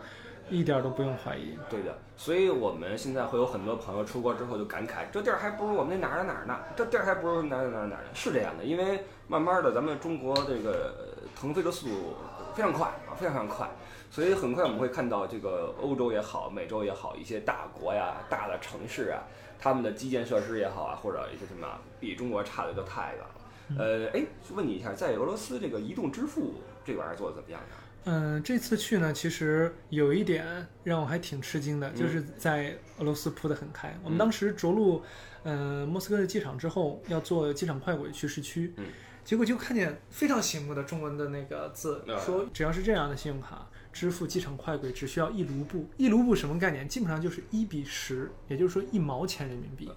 一点儿都不用怀疑。对的，所以我们现在会有很多朋友出国之后就感慨，这地儿还不如我们那哪儿哪儿呢？这地儿还不如哪儿哪儿哪儿呢？是这样的，因为慢慢的咱们中国这个腾飞的速度非常快啊，非常非常快，所以很快我们会看到这个欧洲也好，美洲也好，一些大国呀、大的城市啊，他们的基建设施也好啊，或者一些什么比中国差的就太远了。呃，哎，问你一下，在俄罗斯这个移动支付这玩意儿做的怎么样呢？嗯，这次去呢，其实有一点让我还挺吃惊的，嗯就是在俄罗斯铺得很开。我们嗯当时着陆，呃，莫斯科的机场之后，要坐机场快轨去市区，嗯结果就看见非常醒目的中文的那个字，啊说只要是这样的信用卡支付机场快轨，只需要一卢布。一卢布什么概念？基本上就是一比十，也就是说一毛钱人民币，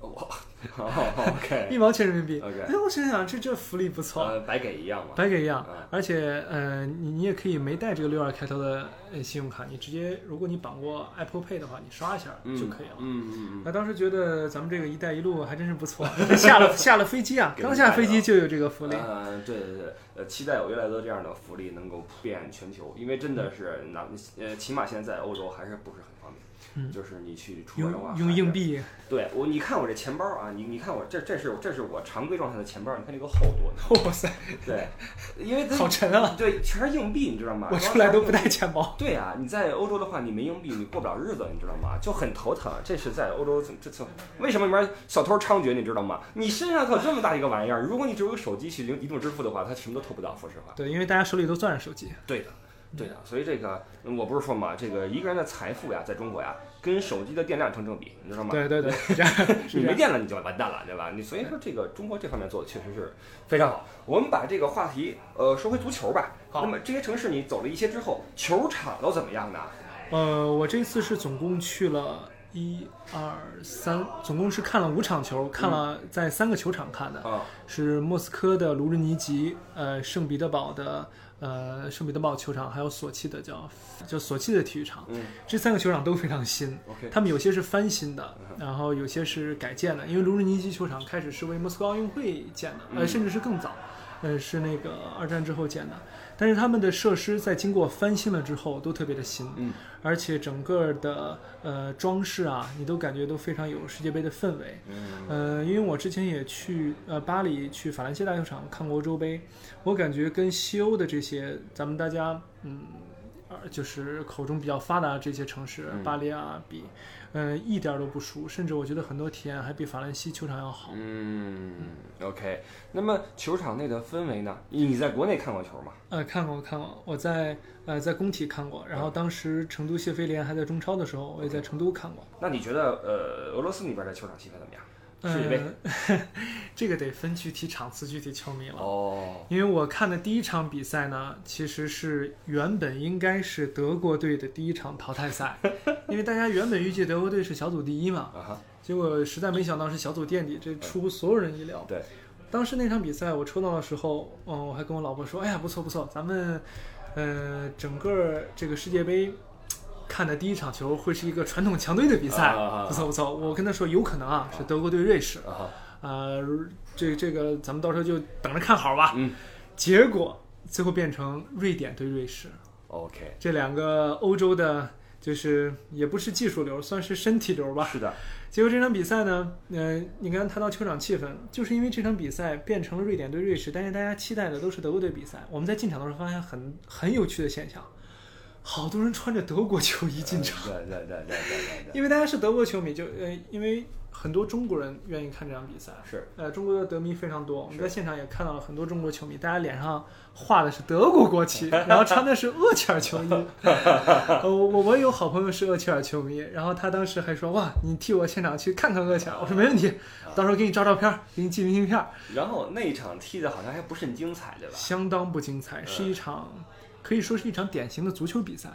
OK 一毛钱人民币。OK，哎，我想想，这这福利不错。呃，白给一样嘛。白给一样啊，而且呃，你你也可以没带这个六二开头的呃信用卡，你直接如果你绑过 Apple Pay 的话，你刷一下嗯就可以了。嗯嗯嗯那当时觉得咱们这个“一带一路”还真是不错，下了下了飞机啊，刚下飞机就有这个福利。呃，对对对，呃，期待有越来越多这样的福利能够普遍全球，因为真的是拿呃，起码现在在欧洲还是不是很方便。嗯就是你去出国的话，用用硬。币，对我，你看我这钱包啊，你你看我这这是这是我常规状态的钱包，你看这个厚度，哇塞，对，因为它好沉啊！对，全是硬币，你知道吗？我出来都不带钱包。对啊，你在欧洲的话，你没硬币，你过不了日子，你知道吗？就很头疼。这是在欧洲，这这为什么里面小偷猖獗，你知道吗？你身上可有这么大一个玩意儿，如果你只有个手机去移动支付的话，他什么都偷不到。说实话，对，因为大家手里都攥着手机。对的，对的。所以这个嗯我不是说嘛，这个一个人的财富呀，在中国呀，跟手机的电量成正比，你知道吗？对对对，这样。你。没电了你就完蛋了，对吧？你所以说这个中国这方面做的确实是非常好。我们把这个话题呃说回足球吧。好那么这些城市你走了一些之后，球场都怎么样呢？呃，我这次是总共去了一二三，总共是看了五场球，看了在三个球场看的。啊，是莫斯科的卢日尼吉，呃，圣彼得堡的呃圣彼得堡球场，还有索契的叫叫索契的体育场，嗯这三个球场都非常新。，OK，他们有些是翻新的嗯，然后有些是改建的，因为卢日尼基球场开始是为莫斯科奥运会建的，呃，嗯甚至是更早，呃，是那个二战之后建的。但是他们的设施在经过翻新了之后都特别的新，嗯，而且整个的呃装饰啊，你都感觉都非常有世界杯的氛围。嗯。呃，因为我之前也去呃巴黎去法兰西大球场看过欧洲杯，我感觉跟西欧的这些咱们大家嗯，呃就是口中比较发达的这些城市，嗯巴黎啊比，呃一点儿都不输，甚至我觉得很多体验还比法兰西球场要好。嗯，OK。那么球场内的氛围呢？你在国内看过球吗？呃，看过看过，我在呃在工体看过，然后当时成都谢菲联还在中超的时候，我也在成都看过。那你觉得呃，俄罗斯那边的球场气氛怎么样？世界杯呃，这个得分具体场次、具体球迷了。哦，因为我看的第一场比赛呢，其实是原本应该是德国队的第一场淘汰赛，因为大家原本预计德国队是小组第一嘛，啊，结果实在没想到是小组垫底，这出乎所有人意料。对，当时那场比赛我抽到的时候，嗯，我还跟我老婆说，哎呀，不错不错，咱们，呃，整个这个世界杯。看的第一场球会是一个传统强队的比赛，不错不错。我跟他说有可能啊，是德国对瑞士，啊。这这个咱们到时候就等着看好吧。嗯，结果最后变成瑞典对瑞士，OK，这两个欧洲的，就是也不是技术流，算是身体流吧。是的，结果这场比赛呢，呃，你刚刚谈到球场气氛，就是因为这场比赛变成了瑞典对瑞士，但是大家期待的都是德国队比赛。我们在进场的时候发现很很有趣的现象，好多人穿着德国球衣进场，对对对对对因为大家是德国球迷，就呃，因为很多中国人愿意看这场比赛。是呃，中国的德迷非常多，我们在现场也看到了很多中国球迷，大家脸上画的是德国国旗，然后穿的是厄齐尔球衣。呃我我我有好朋友是厄齐尔球迷，然后他当时还说哇，你替我现场去看看厄齐尔，我说没问题，到时候给你照照片儿，给你寄明信片儿。然后那一场踢的好像还不甚精彩，对吧？相当不精彩，是一场可以说是一场典型的足球比赛。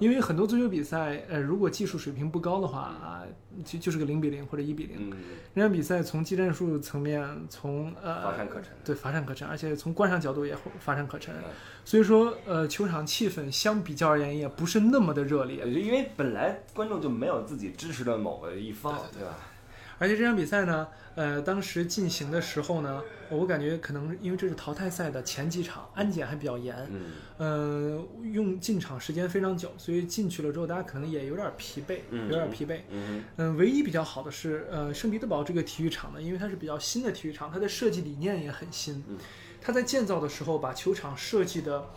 因为很多足球比赛，呃，如果技术水平不高的话啊，就就是个零比零或者一比零。嗯，那场比赛从技战术层面，从呃乏善可陈。对，乏善可陈，而且从观赏角度也乏善可陈嗯。所以说，呃，球场气氛相比较而言也不是那么的热烈。呃因为本来观众就没有自己支持的某个一方，对对吧？而且这场比赛呢，呃，当时进行的时候呢，我感觉可能因为这是淘汰赛的前几场，安检还比较严，嗯，呃，用进场时间非常久，所以进去了之后，大家可能也有点疲惫，嗯有点疲惫。嗯嗯，唯一比较好的是，呃，圣彼得堡这个体育场呢，因为它是比较新的体育场，它的设计理念也很新。嗯它在建造的时候把球场设计的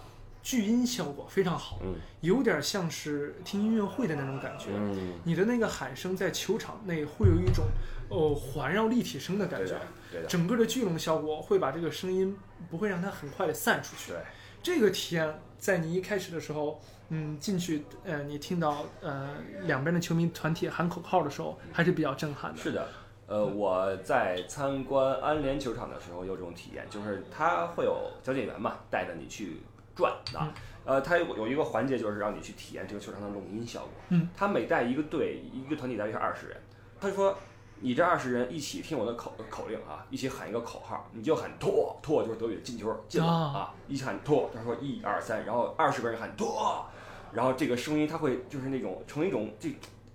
聚音效果非常好，嗯有点像是听音乐会的那种感觉。嗯，你的那个喊声在球场内会有一种哦环绕立体声的感觉整个的聚拢效果会把这个声音不会让它很快的散出去。对，这个体验在你一开始的时候，嗯，进去，呃，你听到呃两边的球迷团体喊口号的时候，还是比较震撼的。是的。呃，我在参观安联球场的时候有这种体验，就是他会有讲解员嘛，带着你去转啊。呃，它有有一个环节就是让你去体验这个球场的拢音效果。嗯，他每带一个队，一个团体大约是二十人。他说，你这二十人一起听我的口口令啊，一起喊一个口号，你就喊拓拓，就是德语的进球进了啊啊，一起喊拓，他说一二三，然后二十个人喊拓，然后这个声音它会就是那种成一种这。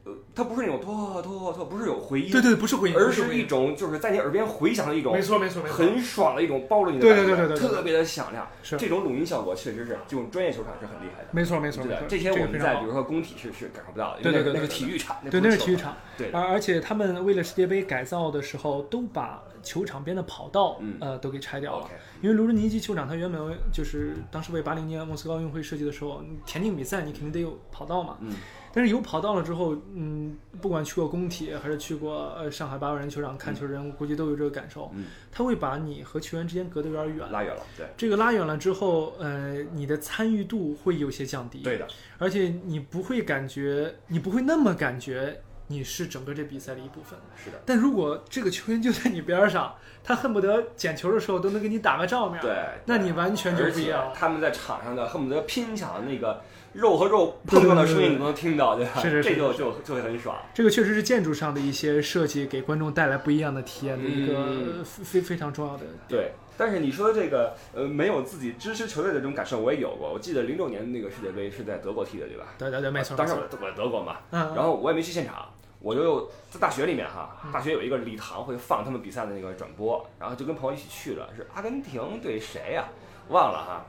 呃，它不是那种拖拖拖，不是有回音，对对，不是回音，而是一种就是在你耳边回响的一种没错没错没错，很爽的一种包着你的对感觉，对对对对对特别的响亮。是这种录音效果确实是这种专业球场是很厉害的。没错没错对这些我们在比如说工体是是感受不到的，因对对对那个体育场，对，那是体育场，对，而而且他们为了世界杯改造的时候，都把球场边的跑道，嗯呃，都给拆掉了。因为卢日尼基球场它原本就是当时为八零年莫斯科奥运会设计的时候，田径比赛你肯定得有跑道嘛。嗯。但是有跑道了之后，嗯，不管去过工体还是去过呃上海八万人球场看球人，我估计都有这个感受。嗯。它会把你和球员之间隔得有点远。拉远了，对这个拉远了之后，呃，你的参与度会有些降低。对的，而且你不会感觉，你不会那么感觉你是整个这比赛的一部分。是的，但如果这个球员就在你边上，他恨不得捡球的时候都能给你打个照面，对，那你完全就不一样。他们在场上的恨不得拼抢的那个肉和肉碰撞的声音，你都能听到，对吧？是是是这就就就会很爽。这个确实是建筑上的一些设计，给观众带来不一样的体验的一个嗯非非常重要的。对，但是你说这个呃，没有自己支持球队的这种感受，我也有过。我记得零六年那个世界杯是在德国踢的，对吧？对对对，没错。当时我我在德国嘛，嗯，然后我也没去现场，我就在大学里面哈，大学有一个礼堂会放他们比赛的那个转播，然后就跟朋友一起去了，是阿根廷对谁呀、忘了哈，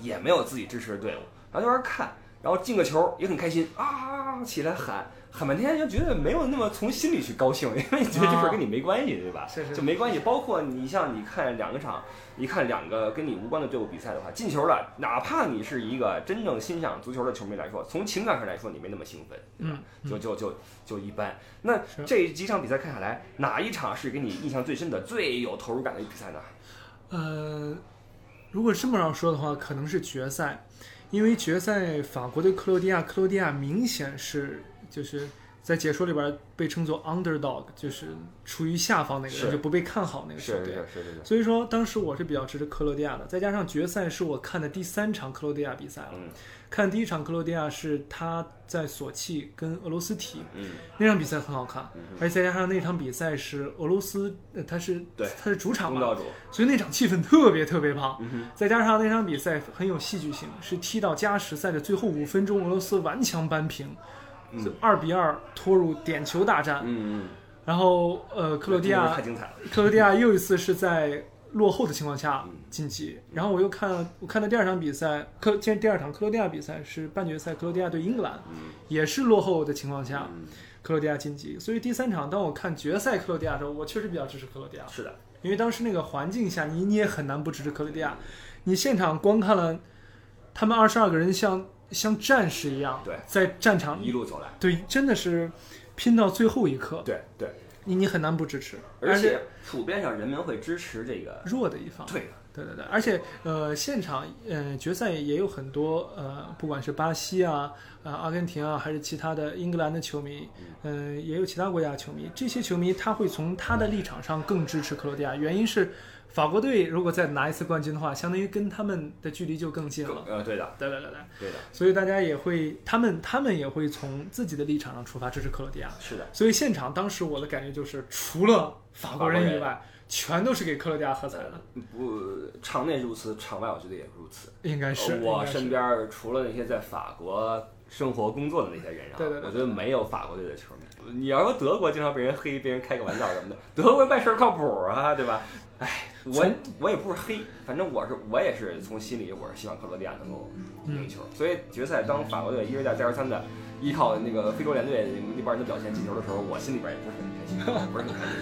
也没有自己支持的队伍，然后就在那儿看，然后进个球也很开心啊，起来喊喊半天，就觉得没有那么从心里去高兴，因为你觉得这事儿跟你没关系，对吧？是是就没关系。包括你像你看两个场，你看两个跟你无关的队伍比赛的话，进球了，哪怕你是一个真正欣赏足球的球迷来说，从情感上来说你没那么兴奋，对吧？嗯，就就就就一般。那这几场比赛看下来，哪一场是给你印象最深的、最有投入感的比赛呢？呃，如果这么样说的话，可能是决赛，因为决赛法国对克罗地亚，克罗地亚明显是就是在解说里边被称作 underdog，就是处于下方那个人，就不被看好那个球队。所以说，当时我是比较支持克罗地亚的，再加上决赛是我看的第三场克罗地亚比赛了。嗯。看第一场克罗地亚是他在索契跟俄罗斯踢，嗯。那场比赛很好看，嗯而且再加上那场比赛是俄罗斯，呃，他是对。他是主场嘛，所以那场气氛特别特别棒。再加上那场比赛很有戏剧性，是踢到加时赛的最后五分钟，俄罗斯顽强扳平，嗯二比二拖入点球大战。嗯嗯，然后呃，克罗地亚太精彩了，克罗地亚又一次是在落后的情况下晋级。然后我又看了，我看的第二场比赛，克，今天第二场克罗地亚比赛是半决赛，克罗地亚对英格兰，也是落后的情况下，克罗地亚晋级。所以第三场，当我看决赛克罗地亚的时候，我确实比较支持克罗地亚。是的，因为当时那个环境下，你你也很难不支持克罗地亚。你现场观看了他们二十二个人像像战士一样，对，在战场一路走来，对，真的是拼到最后一刻，对对，你你很难不支持，而且普遍上人们会支持这个弱的一方，对对对对，而且呃，现场呃决赛也有很多呃，不管是巴西啊、呃阿根廷啊，还是其他的英格兰的球迷，嗯，也有其他国家的球迷，这些球迷他会从他的立场上更支持克罗地亚，原因是。法国队如果再拿一次冠军的话，相当于跟他们的距离就更近了。呃，对的，对对对对，对的。所以大家也会，他们他们也会从自己的立场上出发支持克罗地亚。是的。所以现场当时我的感觉就是，除了法国人以外，全都是给克罗地亚喝彩的。不，场内如此，场外我觉得也如此。应该是。我身边除了那些在法国生活工作的那些人啊，对对对，我觉得没有法国队的球迷。你要说德国经常被人黑，被人开个玩笑什么的，德国办事靠谱啊，对吧？哎。我我也不是黑，反正我是我也是从心里我是希望克罗地亚能够赢球，所以决赛当法国队一而再再而三的依靠那个非洲联队那帮人的表现进球的时候，我心里边也不是很开心，不是很开心。